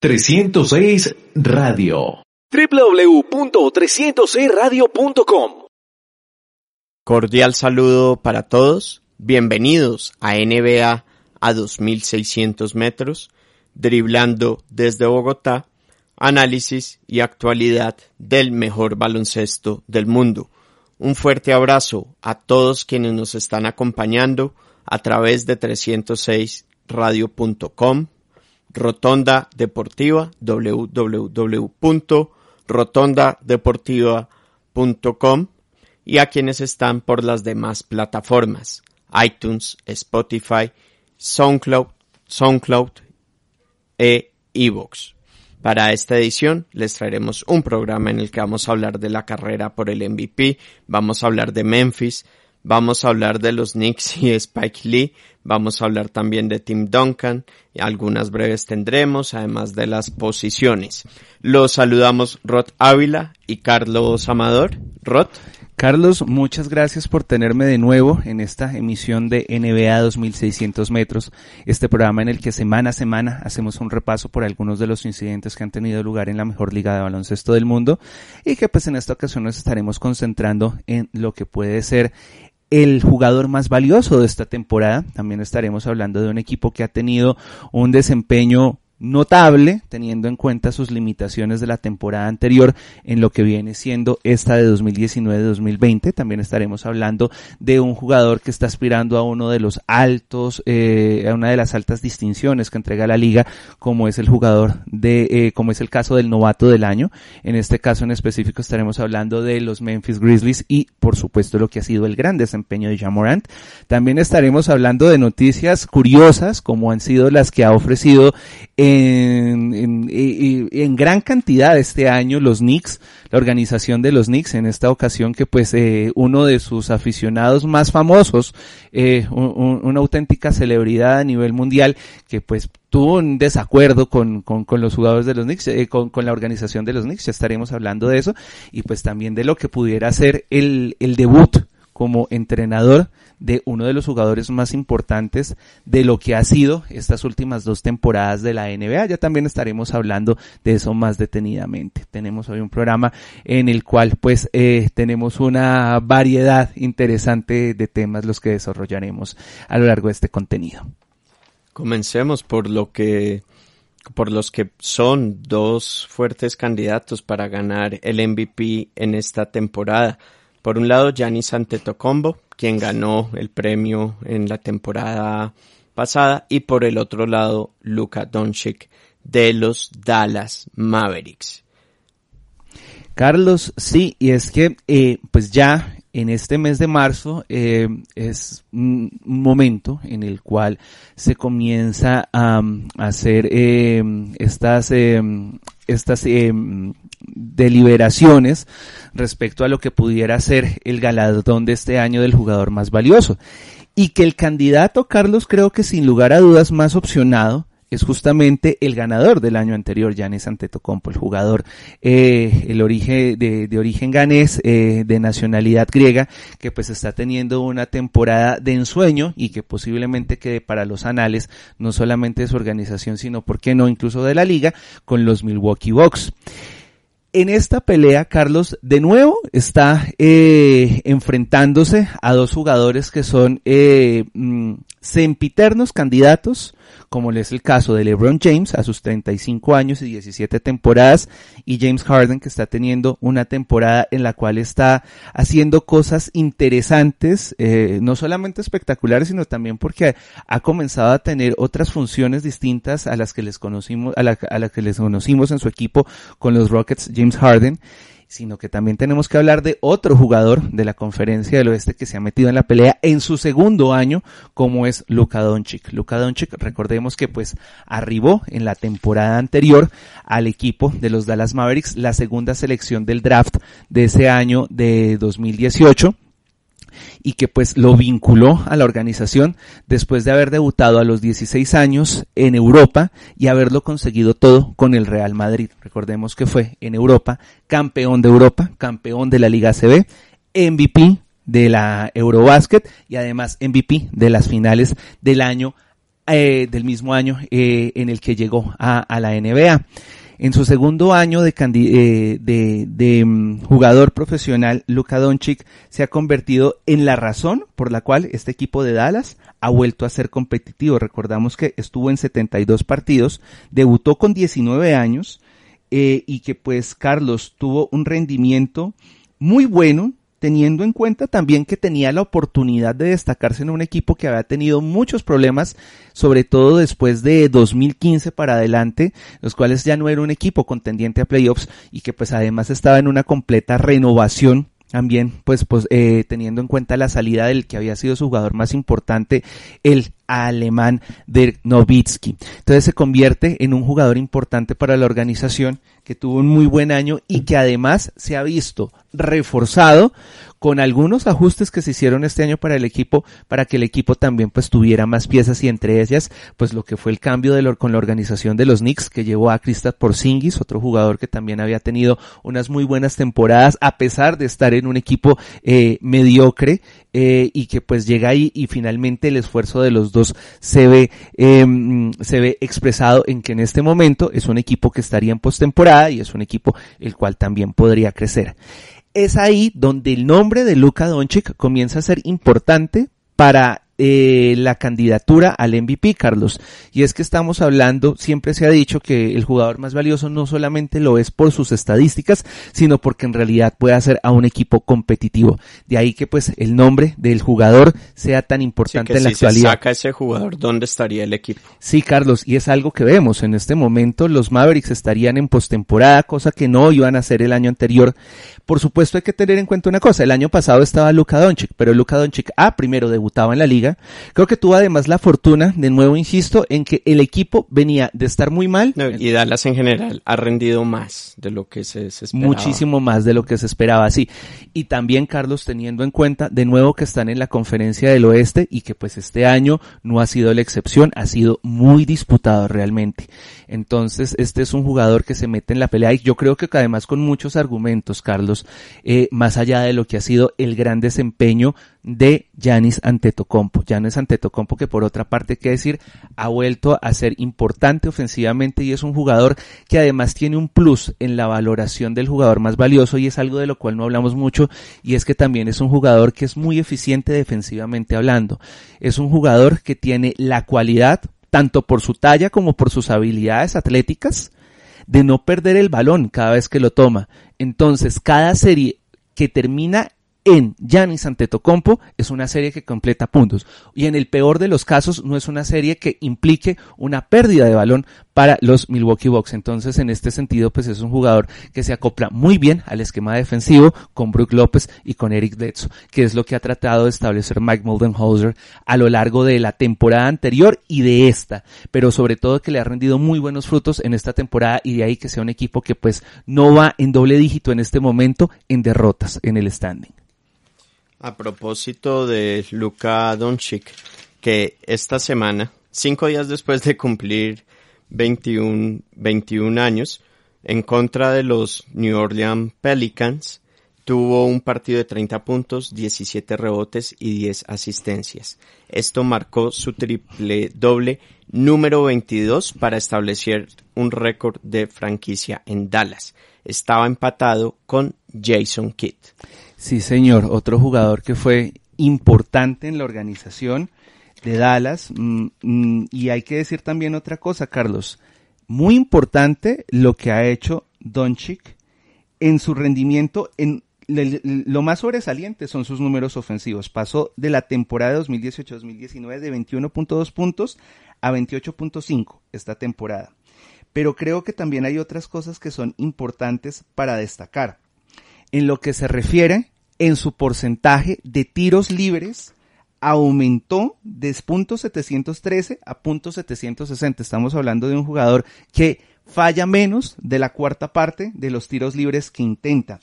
306 Radio. www.306radio.com Cordial saludo para todos. Bienvenidos a NBA a 2600 metros, driblando desde Bogotá, análisis y actualidad del mejor baloncesto del mundo. Un fuerte abrazo a todos quienes nos están acompañando a través de 306radio.com Rotonda Deportiva, www.rotondadeportiva.com y a quienes están por las demás plataformas, iTunes, Spotify, SoundCloud, SoundCloud e iVoox. Para esta edición les traeremos un programa en el que vamos a hablar de la carrera por el MVP, vamos a hablar de Memphis, Vamos a hablar de los Knicks y Spike Lee. Vamos a hablar también de Tim Duncan. Algunas breves tendremos, además de las posiciones. Los saludamos Rod Ávila y Carlos Amador. Rod. Carlos, muchas gracias por tenerme de nuevo en esta emisión de NBA 2600 metros, este programa en el que semana a semana hacemos un repaso por algunos de los incidentes que han tenido lugar en la mejor liga de baloncesto del mundo y que pues en esta ocasión nos estaremos concentrando en lo que puede ser el jugador más valioso de esta temporada. También estaremos hablando de un equipo que ha tenido un desempeño notable, teniendo en cuenta sus limitaciones de la temporada anterior en lo que viene siendo esta de 2019-2020. También estaremos hablando de un jugador que está aspirando a uno de los altos, eh, a una de las altas distinciones que entrega la liga, como es el jugador de, eh, como es el caso del novato del año. En este caso en específico estaremos hablando de los Memphis Grizzlies y, por supuesto, lo que ha sido el gran desempeño de Jamorant. También estaremos hablando de noticias curiosas, como han sido las que ha ofrecido en, en, gran cantidad este año los Knicks, la organización de los Knicks en esta ocasión que pues eh, uno de sus aficionados más famosos, eh, una auténtica celebridad a nivel mundial que pues tuvo un desacuerdo con, con, los jugadores de los Knicks, eh, con, con, la organización de los Knicks, ya estaremos hablando de eso y pues también de lo que pudiera ser el, el debut como entrenador de uno de los jugadores más importantes de lo que ha sido estas últimas dos temporadas de la NBA. Ya también estaremos hablando de eso más detenidamente. Tenemos hoy un programa en el cual pues eh, tenemos una variedad interesante de temas los que desarrollaremos a lo largo de este contenido. Comencemos por lo que por los que son dos fuertes candidatos para ganar el MVP en esta temporada. Por un lado, Giannis Antetokounmpo, quien ganó el premio en la temporada pasada, y por el otro lado, Luka Doncic de los Dallas Mavericks. Carlos, sí, y es que eh, pues ya en este mes de marzo eh, es un momento en el cual se comienza a, hacer eh, estas estas deliberaciones respecto a lo que pudiera ser el galardón de este año del jugador más valioso. Y que el candidato Carlos creo que sin lugar a dudas más opcionado es justamente el ganador del año anterior, Giannis Antetokounmpo, el jugador, eh, el origen de, de origen ganés, eh, de nacionalidad griega, que pues está teniendo una temporada de ensueño y que posiblemente quede para los anales, no solamente de su organización, sino, ¿por qué no?, incluso de la liga, con los Milwaukee Bucks en esta pelea, Carlos, de nuevo está eh, enfrentándose a dos jugadores que son eh, mm, sempiternos candidatos como es el caso de LeBron James a sus 35 años y 17 temporadas y James Harden que está teniendo una temporada en la cual está haciendo cosas interesantes, eh, no solamente espectaculares, sino también porque ha comenzado a tener otras funciones distintas a las que les conocimos, a, a las que les conocimos en su equipo con los Rockets James Harden sino que también tenemos que hablar de otro jugador de la conferencia del oeste que se ha metido en la pelea en su segundo año, como es Luka Doncic. Luka Doncic, recordemos que pues arribó en la temporada anterior al equipo de los Dallas Mavericks, la segunda selección del draft de ese año de 2018 y que pues lo vinculó a la organización después de haber debutado a los 16 años en Europa y haberlo conseguido todo con el Real Madrid. Recordemos que fue en Europa campeón de Europa, campeón de la Liga CB, MVP de la Eurobasket y además MVP de las finales del año eh, del mismo año eh, en el que llegó a, a la NBA. En su segundo año de, eh, de, de, mm, jugador profesional, Luka Doncic se ha convertido en la razón por la cual este equipo de Dallas ha vuelto a ser competitivo. Recordamos que estuvo en 72 partidos, debutó con 19 años eh, y que pues Carlos tuvo un rendimiento muy bueno, teniendo en cuenta también que tenía la oportunidad de destacarse en un equipo que había tenido muchos problemas, sobre todo después de 2015 para adelante, los cuales ya no era un equipo contendiente a playoffs y que pues además estaba en una completa renovación también pues, pues eh, teniendo en cuenta la salida del que había sido su jugador más importante, el alemán de Nowitzki. Entonces se convierte en un jugador importante para la organización que tuvo un muy buen año y que además se ha visto reforzado con algunos ajustes que se hicieron este año para el equipo, para que el equipo también pues tuviera más piezas y entre ellas pues lo que fue el cambio de con la organización de los Knicks que llevó a Kristaps Porzingis, otro jugador que también había tenido unas muy buenas temporadas a pesar de estar en un equipo eh, mediocre eh, y que pues llega ahí y finalmente el esfuerzo de los dos se ve eh, se ve expresado en que en este momento es un equipo que estaría en postemporada y es un equipo el cual también podría crecer es ahí donde el nombre de Luka Doncic comienza a ser importante para eh, la candidatura al MVP, Carlos. Y es que estamos hablando, siempre se ha dicho que el jugador más valioso no solamente lo es por sus estadísticas, sino porque en realidad puede hacer a un equipo competitivo. De ahí que pues el nombre del jugador sea tan importante en la si actualidad. Se saca ese jugador, ¿dónde estaría el equipo? Sí, Carlos, y es algo que vemos en este momento. Los Mavericks estarían en postemporada, cosa que no iban a hacer el año anterior. Por supuesto hay que tener en cuenta una cosa. El año pasado estaba Luka Doncic, pero Luka Doncic A primero debutaba en la liga Creo que tuvo además la fortuna, de nuevo insisto, en que el equipo venía de estar muy mal. No, y Dallas en general ha rendido más de lo que se, se, esperaba. Muchísimo más de lo que se esperaba, sí. Y también, Carlos, teniendo en cuenta de nuevo que están en la conferencia del oeste y que pues este año no ha sido la excepción, ha sido muy disputado realmente. Entonces, este es un jugador que se mete en la pelea y yo creo que además con muchos argumentos, Carlos, eh, más allá de lo que ha sido el gran desempeño de Yanis Antetokounmpo. Yanis Antetokounmpo que por otra parte, que decir, ha vuelto a ser importante ofensivamente y es un jugador que además tiene un plus en la valoración del jugador más valioso y es algo de lo cual no hablamos mucho y es que también es un jugador que es muy eficiente defensivamente hablando. Es un jugador que tiene la cualidad, tanto por su talla como por sus habilidades atléticas, de no perder el balón cada vez que lo toma. Entonces, cada serie que termina en Giannis Antetokounmpo es una serie que completa puntos. Y en el peor de los casos no es una serie que implique una pérdida de balón para los Milwaukee Bucks. Entonces, en este sentido, pues es un jugador que se acopla muy bien al esquema defensivo con Brook López y con Eric Bledsoe, que es lo que ha tratado de establecer Mike Moldenhauser a lo largo de la temporada anterior y de esta, pero sobre todo que le ha rendido muy buenos frutos en esta temporada y de ahí que sea un equipo que pues no va en doble dígito en este momento en derrotas en el standing. A propósito de Luka Doncic, que esta semana, cinco días después de cumplir 21, 21 años, en contra de los New Orleans Pelicans, tuvo un partido de 30 puntos, 17 rebotes y 10 asistencias. Esto marcó su triple doble número 22 para establecer un récord de franquicia en Dallas. Estaba empatado con Jason Kidd. Sí, señor, otro jugador que fue importante en la organización de Dallas. Mm, mm, y hay que decir también otra cosa, Carlos. Muy importante lo que ha hecho Doncic en su rendimiento en lo más sobresaliente son sus números ofensivos. Pasó de la temporada 2018-2019 de 21.2 puntos a 28.5 esta temporada. Pero creo que también hay otras cosas que son importantes para destacar. en lo que se refiere en su porcentaje de tiros libres aumentó de punto 713 a punto 760. Estamos hablando de un jugador que falla menos de la cuarta parte de los tiros libres que intenta.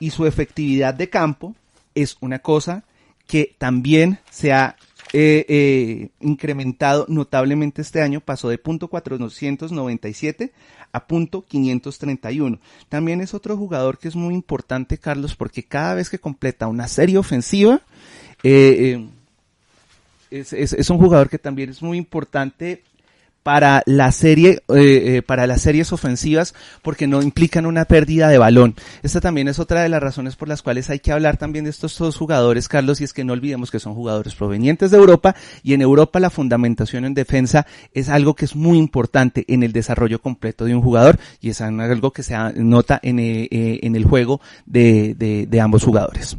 Y su efectividad de campo es una cosa que también se ha eh, eh, incrementado notablemente este año, pasó de punto 497 a punto 531. También es otro jugador que es muy importante, Carlos, porque cada vez que completa una serie ofensiva, eh, es, es, un jugador que también es muy importante para la serie, eh, eh, para las series ofensivas, porque no implican una pérdida de balón. Esta también es otra de las razones por las cuales hay que hablar también de estos dos jugadores, Carlos, y es que no olvidemos que son jugadores provenientes de Europa, y en Europa la fundamentación en defensa es algo que es muy importante en el desarrollo completo de un jugador, y es algo que se nota en, eh, en el juego de, de, de ambos jugadores.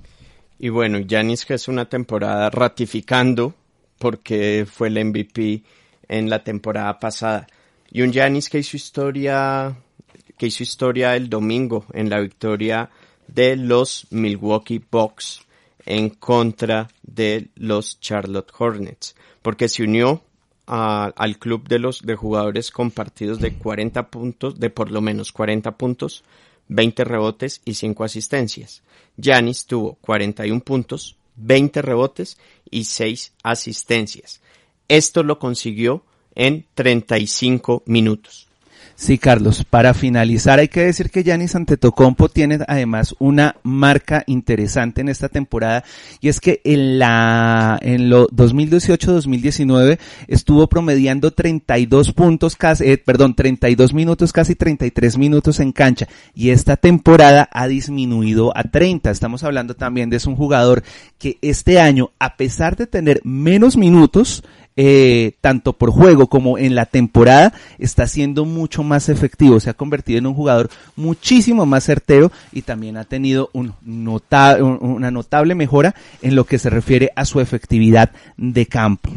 Y bueno, Yanis que es una temporada ratificando porque fue el MVP en la temporada pasada. Y un Giannis que hizo historia, que hizo historia el domingo en la victoria de los Milwaukee Bucks en contra de los Charlotte Hornets, porque se unió al club de los de jugadores con partidos de 40 puntos, de por lo menos 40 puntos, 20 rebotes y 5 asistencias. Giannis tuvo 41 puntos, 20 rebotes y 6 asistencias. Esto lo consiguió en 35 minutos. Sí, Carlos. Para finalizar, hay que decir que Yanis Antetokounmpo tiene además una marca interesante en esta temporada y es que en la en lo 2018-2019 estuvo promediando 32 puntos casi, eh, perdón, 32 minutos, casi 33 minutos en cancha y esta temporada ha disminuido a 30. Estamos hablando también de es un jugador que este año, a pesar de tener menos minutos, eh, tanto por juego como en la temporada, está siendo mucho más efectivo. Se ha convertido en un jugador muchísimo más certero y también ha tenido un una notable mejora en lo que se refiere a su efectividad de campo.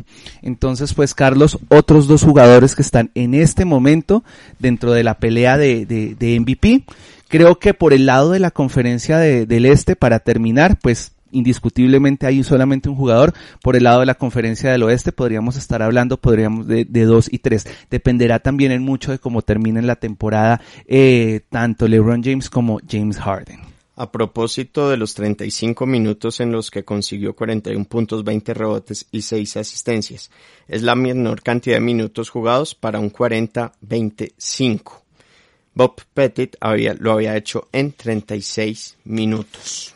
Entonces, pues Carlos, otros dos jugadores que están en este momento dentro de la pelea de, MVP. Creo que por el lado de la conferencia del este, para terminar, pues indiscutiblemente hay solamente un jugador. Por el lado de la conferencia del oeste podríamos estar hablando, podríamos de, dos y tres. Dependerá también en mucho de cómo termine la temporada eh, tanto LeBron James como James Harden. A propósito de los 35 minutos en los que consiguió 41 puntos, 20 rebotes y 6 asistencias, es la menor cantidad de minutos jugados para un 40-25. Bob Pettit había, lo había hecho en 36 minutos.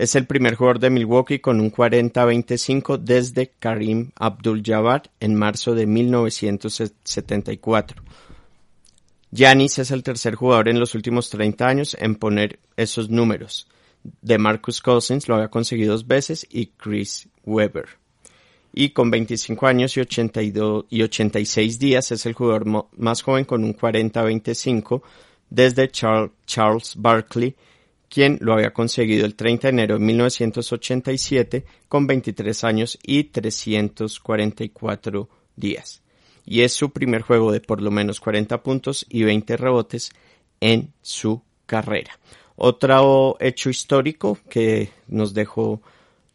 Es el primer jugador de Milwaukee con un 40-25 desde Karim Abdul-Jabbar en marzo de 1974. Giannis es el tercer jugador en los últimos 30 años en poner esos números. De Marcus Cousins lo había conseguido dos veces y Chris Webber. Y con 25 años y, 82, y 86 días es el jugador más joven con un 40-25 desde Charles Barkley quien lo había conseguido el 30 de enero de 1987 con 23 años y 344 días. Y es su primer juego de por lo menos 40 puntos y 20 rebotes en su carrera. Otro hecho histórico que nos dejó,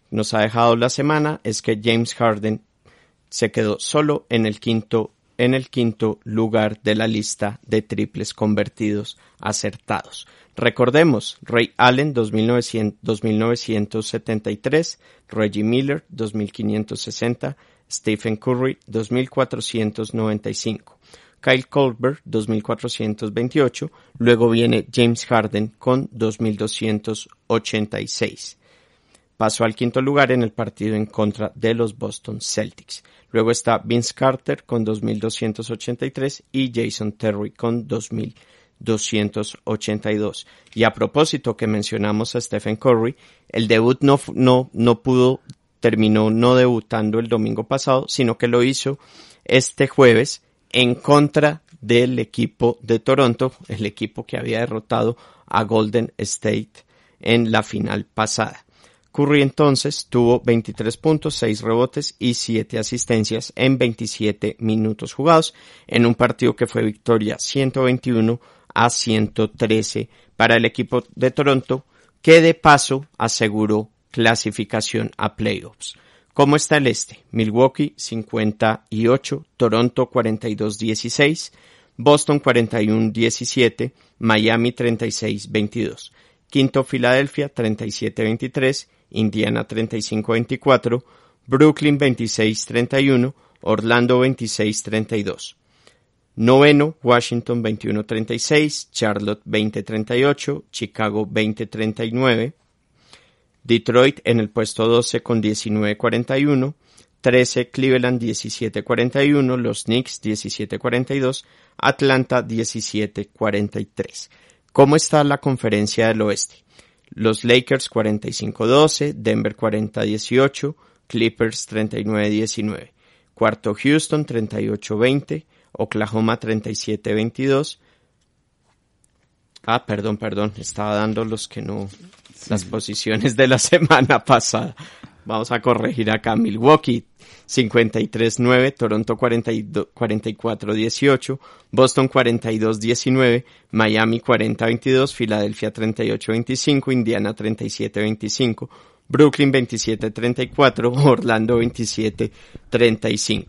nos ha dejado la semana es que James Harden se quedó solo en el quinto en el quinto lugar de la lista de triples convertidos acertados. Recordemos, Ray Allen 2973, Reggie Miller 2560, Stephen Curry 2495, Kyle Colbert 2428, luego viene James Harden con 2286. Pasó al quinto lugar en el partido en contra de los Boston Celtics. Luego está Vince Carter con 2283 y Jason Terry con 2282. Y a propósito que mencionamos a Stephen Curry, el debut no, no, no pudo, terminó no debutando el domingo pasado, sino que lo hizo este jueves en contra del equipo de Toronto, el equipo que había derrotado a Golden State en la final pasada. Curry entonces tuvo 23 puntos, 6 rebotes y 7 asistencias en 27 minutos jugados en un partido que fue victoria 121 a 113 para el equipo de Toronto que de paso aseguró clasificación a playoffs. ¿Cómo está el este? Milwaukee 58, Toronto 42-16, Boston 41-17, Miami 36-22. Quinto Filadelfia 37-23, Indiana 35-24, Brooklyn 26-31, Orlando 26-32. Noveno, Washington 21-36, Charlotte 20-38, Chicago 20-39, Detroit en el puesto 12 con 19-41, 13 Cleveland 17-41, los Knicks 17-42, Atlanta 17-43. ¿Cómo está la conferencia del oeste? Los Lakers 45-12, Denver 40-18, Clippers 39-19. Cuarto Houston 38-20, Oklahoma 37-22. Ah, perdón, perdón, estaba dando los que no, las posiciones de la semana pasada. Vamos a corregir acá. Milwaukee 53-9, Toronto 44-18, Boston 42-19, Miami 40-22, Filadelfia 38-25, Indiana 37-25, Brooklyn 27-34, Orlando 27-35.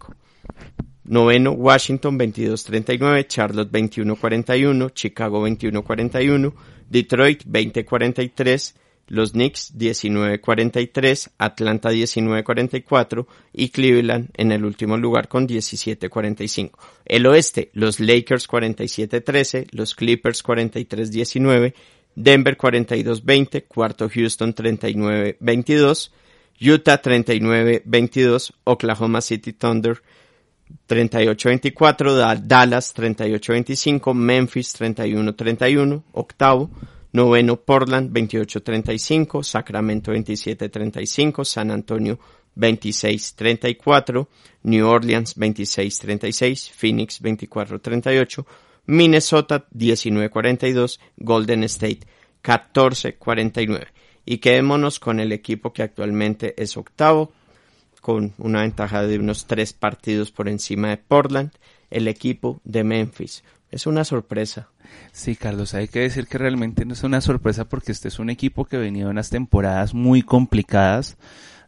Noveno, Washington 22-39, Charlotte 21-41, Chicago 21-41, Detroit 20-43, los Knicks 19-43, Atlanta 19-44 y Cleveland en el último lugar con 17-45. El oeste, los Lakers 47-13, los Clippers 43-19, Denver 42-20, cuarto Houston 39-22, Utah 39-22, Oklahoma City Thunder 38-24, Dallas 38-25, Memphis 31-31, octavo, Noveno Portland 28-35, Sacramento 27-35, San Antonio 26-34, New Orleans 26-36, Phoenix 24-38, Minnesota 19-42, Golden State 14-49. Y quedémonos con el equipo que actualmente es octavo, con una ventaja de unos tres partidos por encima de Portland, el equipo de Memphis. Es una sorpresa. Sí, Carlos, hay que decir que realmente no es una sorpresa porque este es un equipo que venía de unas temporadas muy complicadas.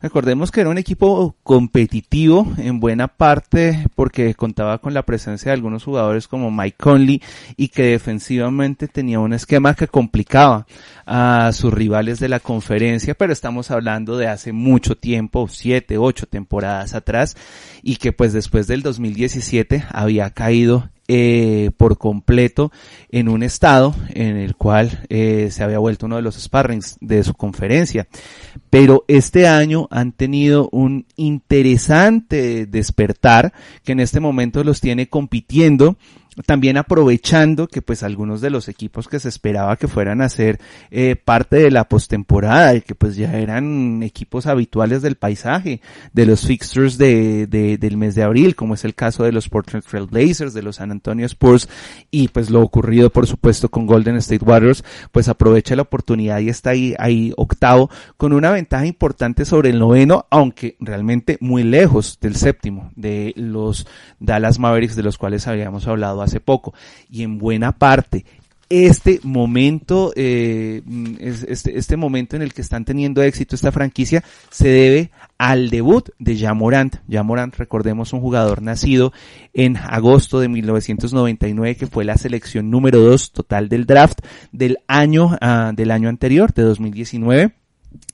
Recordemos que era un equipo competitivo en buena parte porque contaba con la presencia de algunos jugadores como Mike Conley y que defensivamente tenía un esquema que complicaba a sus rivales de la conferencia, pero estamos hablando de hace mucho tiempo, siete, ocho temporadas atrás y que pues después del 2017 había caído eh, por completo en un estado en el cual eh, se había vuelto uno de los sparrings de su conferencia. Pero este año han tenido un interesante despertar que en este momento los tiene compitiendo también aprovechando que pues algunos de los equipos que se esperaba que fueran a ser eh, parte de la postemporada y que pues ya eran equipos habituales del paisaje de los fixtures de, de, del mes de abril como es el caso de los Portland Trail Blazers de los San Antonio Spurs y pues lo ocurrido por supuesto con Golden State Warriors pues aprovecha la oportunidad y está ahí, ahí octavo con una ventaja importante sobre el noveno aunque realmente muy lejos del séptimo de los Dallas Mavericks de los cuales habíamos hablado poco. Y en buena parte, este momento, eh, este, este momento en el que están teniendo éxito esta franquicia se debe al debut de Jamorant. Jamorant, recordemos, un jugador nacido en agosto de 1999 que fue la selección número 2 total del draft del año, uh, del año anterior, de 2019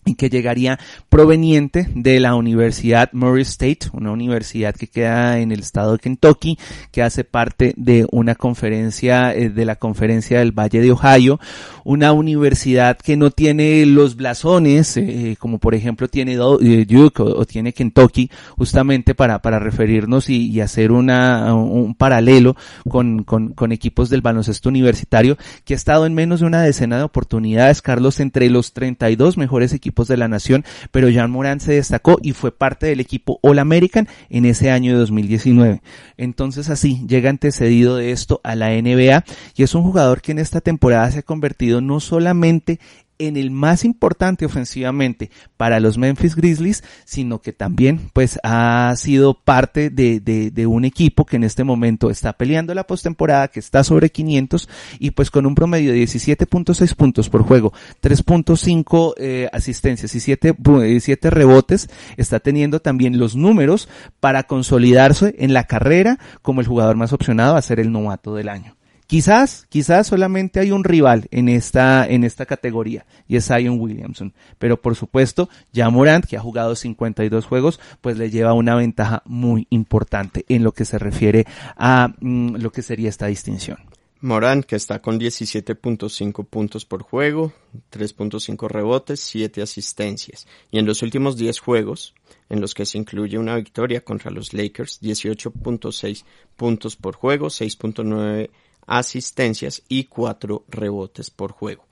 y que llegaría proveniente de la Universidad Murray State, una universidad que queda en el estado de Kentucky, que hace parte de una conferencia, eh, de la conferencia del Valle de Ohio, una universidad que no tiene los blasones, eh, como por ejemplo tiene eh, Duke o, tiene Kentucky, justamente para, para referirnos y, hacer una, un paralelo con, con, con equipos del baloncesto universitario, que ha estado en menos de una decena de oportunidades, Carlos, entre los 32 mejores equipos de la nación, pero Jean Morán se destacó y fue parte del equipo All American en ese año de 2019. Entonces así llega antecedido de esto a la NBA y es un jugador que en esta temporada se ha convertido no solamente en el más importante ofensivamente para los Memphis Grizzlies, sino que también pues ha sido parte de, de, un equipo que en este momento está peleando la postemporada, que está sobre 500 y pues con un promedio de 17.6 puntos por juego, 3.5 eh, asistencias y 7, 7 rebotes, está teniendo también los números para consolidarse en la carrera como el jugador más opcionado a ser el novato del año. Quizás, quizás solamente hay un rival en esta, en esta categoría y es Zion Williamson. Pero por supuesto, ya Morant, que ha jugado 52 juegos, pues le lleva una ventaja muy importante en lo que se refiere a mm, lo que sería esta distinción. Morant, que está con 17.5 puntos por juego, 3.5 rebotes, 7 asistencias. Y en los últimos 10 juegos, en los que se incluye una victoria contra los Lakers, 18.6 puntos por juego, 6.9 asistencias y 4 rebotes por juego.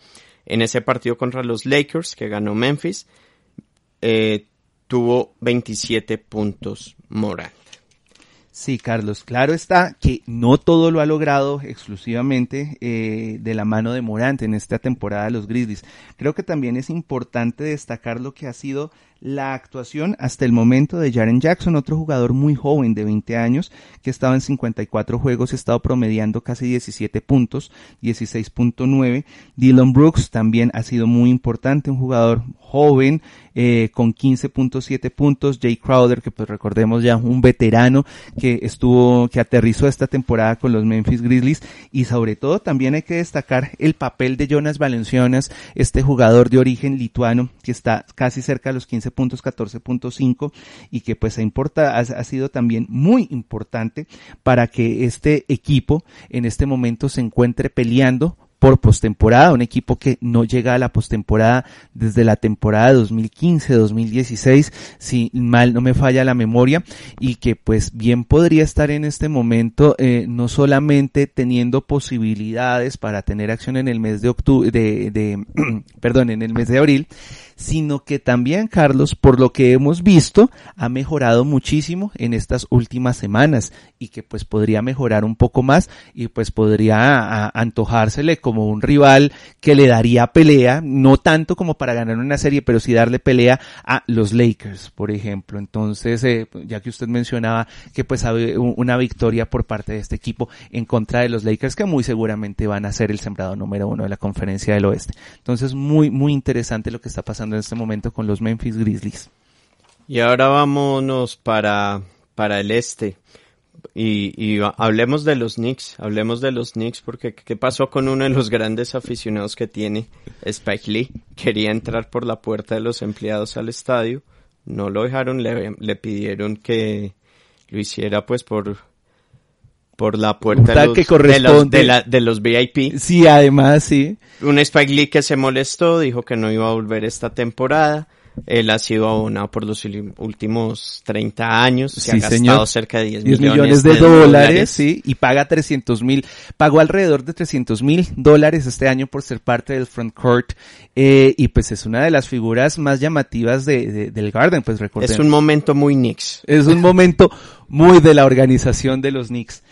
En ese partido contra los Lakers que ganó Memphis, eh, tuvo 27 puntos Morant. Sí, Carlos, claro está que no todo lo ha logrado exclusivamente eh, de la mano de Morant en esta temporada de los Grizzlies. Creo que también es importante destacar lo que ha sido la actuación hasta el momento de Jaren Jackson, otro jugador muy joven de 20 años que estaba en 54 juegos y ha estado promediando casi 17 puntos, 16.9. Dylan Brooks también ha sido muy importante, un jugador joven eh, con 15.7 puntos. Jay Crowder, que pues recordemos ya un veterano que estuvo, que aterrizó esta temporada con los Memphis Grizzlies y sobre todo también hay que destacar el papel de Jonas Valencianas, este jugador de origen lituano que está casi cerca de los 15 puntos, 14.5 y que pues ha, importa, ha, sido también muy importante para que este equipo en este momento se encuentre peleando por postemporada, un equipo que no llega a la postemporada desde la temporada 2015-2016, si mal no me falla la memoria, y que pues bien podría estar en este momento eh, no solamente teniendo posibilidades para tener acción en el mes de octubre, de, de perdón, en el mes de abril, sino que también Carlos, por lo que hemos visto, ha mejorado muchísimo en estas últimas semanas y que pues podría mejorar un poco más y pues podría antojársele como un rival que le daría pelea, no tanto como para ganar una serie, pero sí darle pelea a los Lakers, por ejemplo. Entonces, eh, ya que usted mencionaba que pues una victoria por parte de este equipo en contra de los Lakers, que muy seguramente van a ser el sembrado número uno de la conferencia del oeste. Entonces, muy, muy interesante lo que está pasando en este momento con los Memphis Grizzlies. Y ahora vámonos para, para el este. Y, hablemos de los Knicks, hablemos de los Knicks, porque ¿qué pasó con uno de los grandes aficionados que tiene, Spike Lee? Quería entrar por la puerta de los empleados al estadio, no lo dejaron, le, le pidieron que lo hiciera pues por, por la puerta de los, que de, de, los VIP. Sí, además, sí. Un Spike Lee que se molestó, dijo que no iba a volver esta temporada. Él ha sido abonado por los últimos 30 años, se ha gastado cerca de 10, millones, de, dólares, sí, y paga 300 mil, pagó alrededor de 300 mil dólares este año por ser parte del front court, eh, y pues es una de las figuras más llamativas de, del Garden, pues recordemos. Es un momento muy Knicks. Es un momento muy de la organización de los Knicks.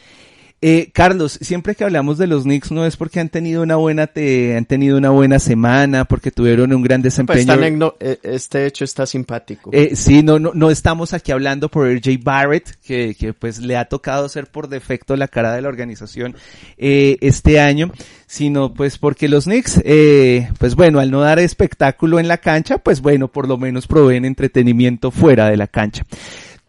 Eh, Carlos, siempre que hablamos de los Knicks no es porque han tenido una buena te, han tenido una buena semana, porque tuvieron un gran pues desempeño. Eh, este hecho está simpático. Eh, sí, no, no, no estamos aquí hablando por RJ Barrett, que, que pues le ha tocado ser por defecto la cara de la organización eh, este año, sino pues porque los Knicks, eh, pues bueno, al no dar espectáculo en la cancha, pues bueno, por lo menos proveen entretenimiento fuera de la cancha.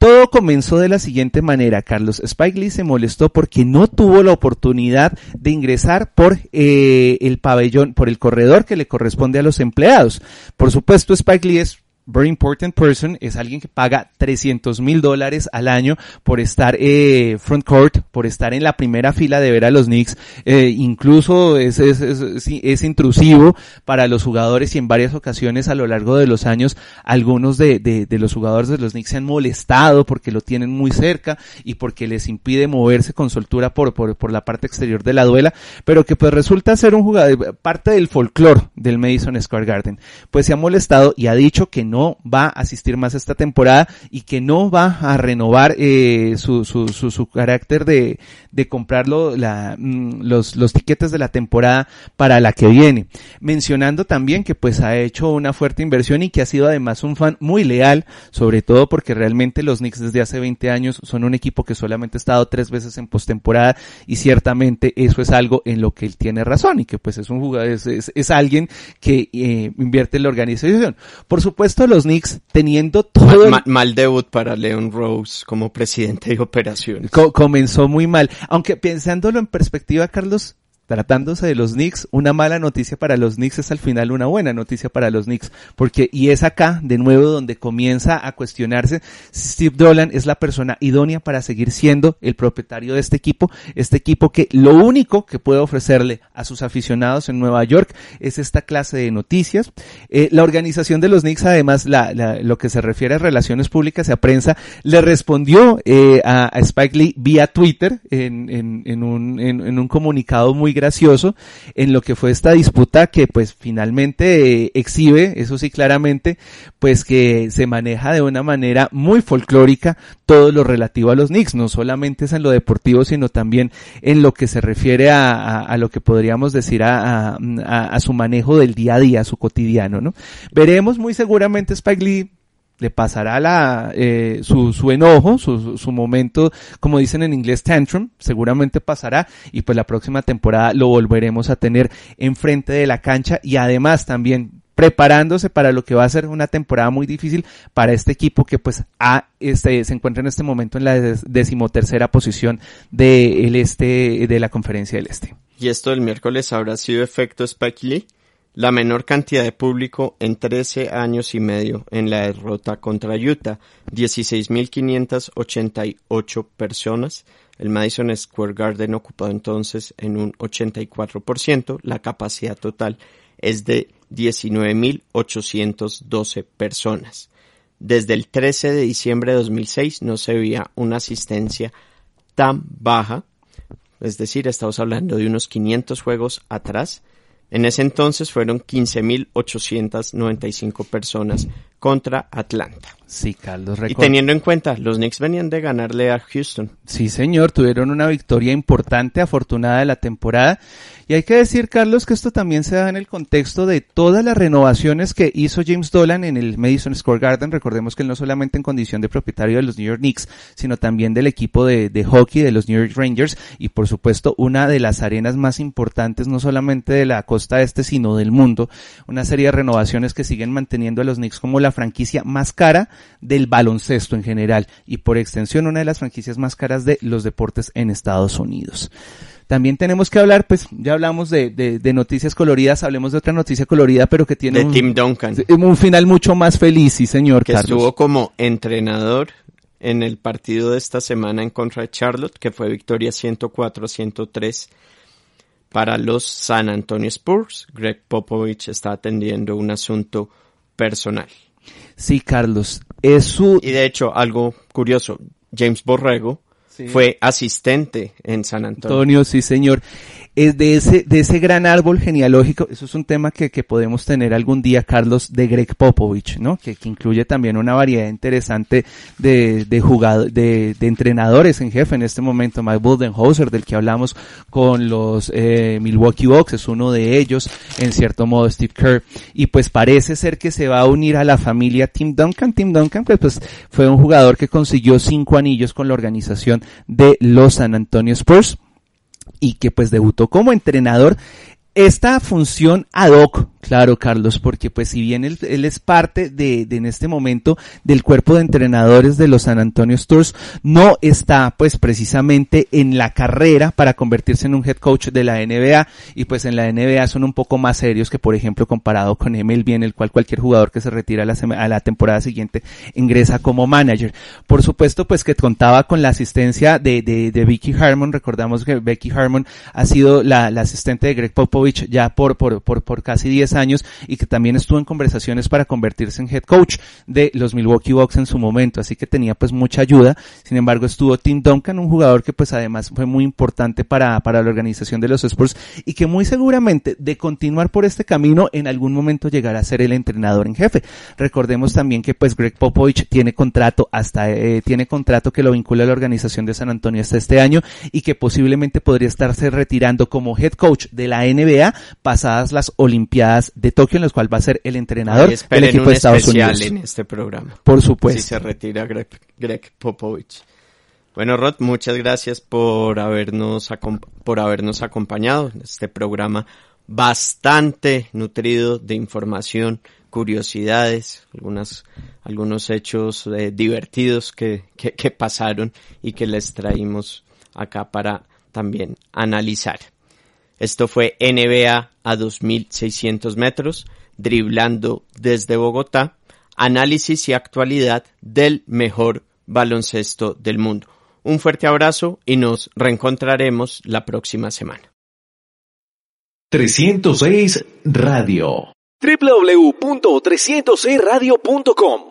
Todo comenzó de la siguiente manera. Carlos Spike Lee se molestó porque no tuvo la oportunidad de ingresar por eh, el pabellón, por el corredor que le corresponde a los empleados. Por supuesto, Spike Lee es very important person es alguien que paga 300 mil dólares al año por estar eh, front court, por estar en la primera fila de ver a los Knicks. Eh, incluso es, es, es, intrusivo para los jugadores y en varias ocasiones a lo largo de los años algunos de, de, de, los jugadores de los Knicks se han molestado porque lo tienen muy cerca y porque les impide moverse con soltura por, por, por la parte exterior de la duela, pero que pues resulta ser un jugador, parte del folclore del Madison Square Garden. Pues se ha molestado y ha dicho que no no va a asistir más esta temporada y que no va a renovar eh, su, su, su, su, carácter de, de comprarlo la, mm, los, los tiquetes de la temporada para la que viene. Mencionando también que pues ha hecho una fuerte inversión y que ha sido además un fan muy leal, sobre todo porque realmente los Knicks desde hace 20 años son un equipo que solamente ha estado tres veces en postemporada y ciertamente eso es algo en lo que él tiene razón y que pues es un jugador, es, alguien que eh, invierte en la organización. Por supuesto los Knicks teniendo todo... Mal, mal debut para Leon Rose como presidente de operaciones. Co comenzó muy mal. Aunque pensándolo en perspectiva, Carlos, tratándose de los Knicks, una mala noticia para los Knicks es al final una buena noticia para los Knicks, porque y es acá de nuevo donde comienza a cuestionarse si Steve Dolan es la persona idónea para seguir siendo el propietario de este equipo, este equipo que lo único que puede ofrecerle a sus aficionados en Nueva York es esta clase de noticias. Eh, la organización de los Knicks, además, la, la, lo que se refiere a relaciones públicas y a prensa, le respondió eh, a, Spike Lee vía Twitter en, en, en, un, en un comunicado muy gracioso en lo que fue esta disputa que pues finalmente eh, exhibe, eso sí claramente, pues que se maneja de una manera muy folclórica todo lo relativo a los Knicks, no solamente es en lo deportivo, sino también en lo que se refiere a, a, a lo que podríamos decir a, a, su manejo del día a día, su cotidiano, ¿no? Veremos muy seguramente Spike Lee le pasará la, eh, su, su enojo, su, su momento, como dicen en inglés, tantrum, seguramente pasará y pues la próxima temporada lo volveremos a tener enfrente de la cancha y además también preparándose para lo que va a ser una temporada muy difícil para este equipo que pues a, este, se encuentra en este momento en la decimotercera posición del este, de la conferencia del este. ¿Y esto del miércoles habrá sido efecto Spike Lee? La menor cantidad de público en 13 años y medio en la derrota contra Utah, 16.588 personas. El Madison Square Garden ocupado entonces en un 84%, la capacidad total es de 19.812 personas. Desde el 13 de diciembre de 2006 no se veía una asistencia tan baja, es decir, estamos hablando de unos 500 juegos atrás, en ese entonces fueron 15.895 personas contra Atlanta. Sí, Carlos. Record. Y teniendo en cuenta, los Knicks venían de ganarle a Houston. Sí, señor, tuvieron una victoria importante, afortunada de la temporada. Y hay que decir, Carlos, que esto también se da en el contexto de todas las renovaciones que hizo James Dolan en el Madison Square Garden. Recordemos que él no solamente en condición de propietario de los New York Knicks, sino también del equipo de, de hockey de los New York Rangers y por supuesto una de las arenas más importantes, no solamente de la costa este, sino del mundo. Una serie de renovaciones que siguen manteniendo a los Knicks como la franquicia más cara del baloncesto en general y por extensión una de las franquicias más caras de los deportes en Estados Unidos. También tenemos que hablar, pues ya hablamos de, de, de noticias coloridas, hablemos de otra noticia colorida, pero que tiene de un, Tim Duncan. un final mucho más feliz, sí señor. Que Carlos. estuvo como entrenador en el partido de esta semana en contra de Charlotte, que fue victoria 104-103 para los San Antonio Spurs. Greg Popovich está atendiendo un asunto personal. Sí, Carlos. Es su... Y de hecho, algo curioso, James Borrego sí. fue asistente en San Antonio. Antonio, sí, señor. Es de ese, de ese gran árbol genealógico, eso es un tema que, que podemos tener algún día, Carlos, de Greg Popovich, ¿no? Que, que incluye también una variedad interesante de, de jugadores, de, de, entrenadores en jefe en este momento. Mike Budenholzer, del que hablamos con los eh, Milwaukee Bucks, es uno de ellos, en cierto modo Steve Kerr. Y pues parece ser que se va a unir a la familia Tim Duncan. Tim Duncan, pues, pues fue un jugador que consiguió cinco anillos con la organización de los San Antonio Spurs y que pues debutó como entrenador. Esta función ad hoc, claro, Carlos, porque pues si bien él, él es parte de, de, en este momento del cuerpo de entrenadores de los San Antonio Spurs, no está pues precisamente en la carrera para convertirse en un head coach de la NBA y pues en la NBA son un poco más serios que por ejemplo comparado con MLB en el cual cualquier jugador que se retira a la, a la temporada siguiente ingresa como manager. Por supuesto pues que contaba con la asistencia de, de, de Vicky Harmon, recordamos que Becky Harmon ha sido la, la asistente de Greg Popovich ya por, por, por, por casi 10 10 años y que también estuvo en conversaciones para convertirse en head coach de los Milwaukee Bucks en su momento, así que tenía pues mucha ayuda. Sin embargo, estuvo Tim Duncan, un jugador que pues además fue muy importante para, para la organización de los Spurs y que muy seguramente de continuar por este camino en algún momento llegará a ser el entrenador en jefe. Recordemos también que pues Greg Popovich tiene contrato hasta, eh, tiene contrato que lo vincula a la organización de San Antonio hasta este año y que posiblemente podría estarse retirando como head coach de la NBA pasadas las Olimpiadas de Tokio en las cuales va a ser el entrenador del equipo de Estados Unidos. en este programa. Por supuesto. Si se retira Greg, Greg Popovich. Bueno, Rod, muchas gracias por habernos, por habernos acompañado en este programa bastante nutrido de información, curiosidades, algunas, algunos hechos eh, divertidos que, que, que pasaron y que les traímos acá para también analizar. Esto fue NBA a 2600 metros, driblando desde Bogotá, análisis y actualidad del mejor baloncesto del mundo. Un fuerte abrazo y nos reencontraremos la próxima semana. 306 Radio www.306radio.com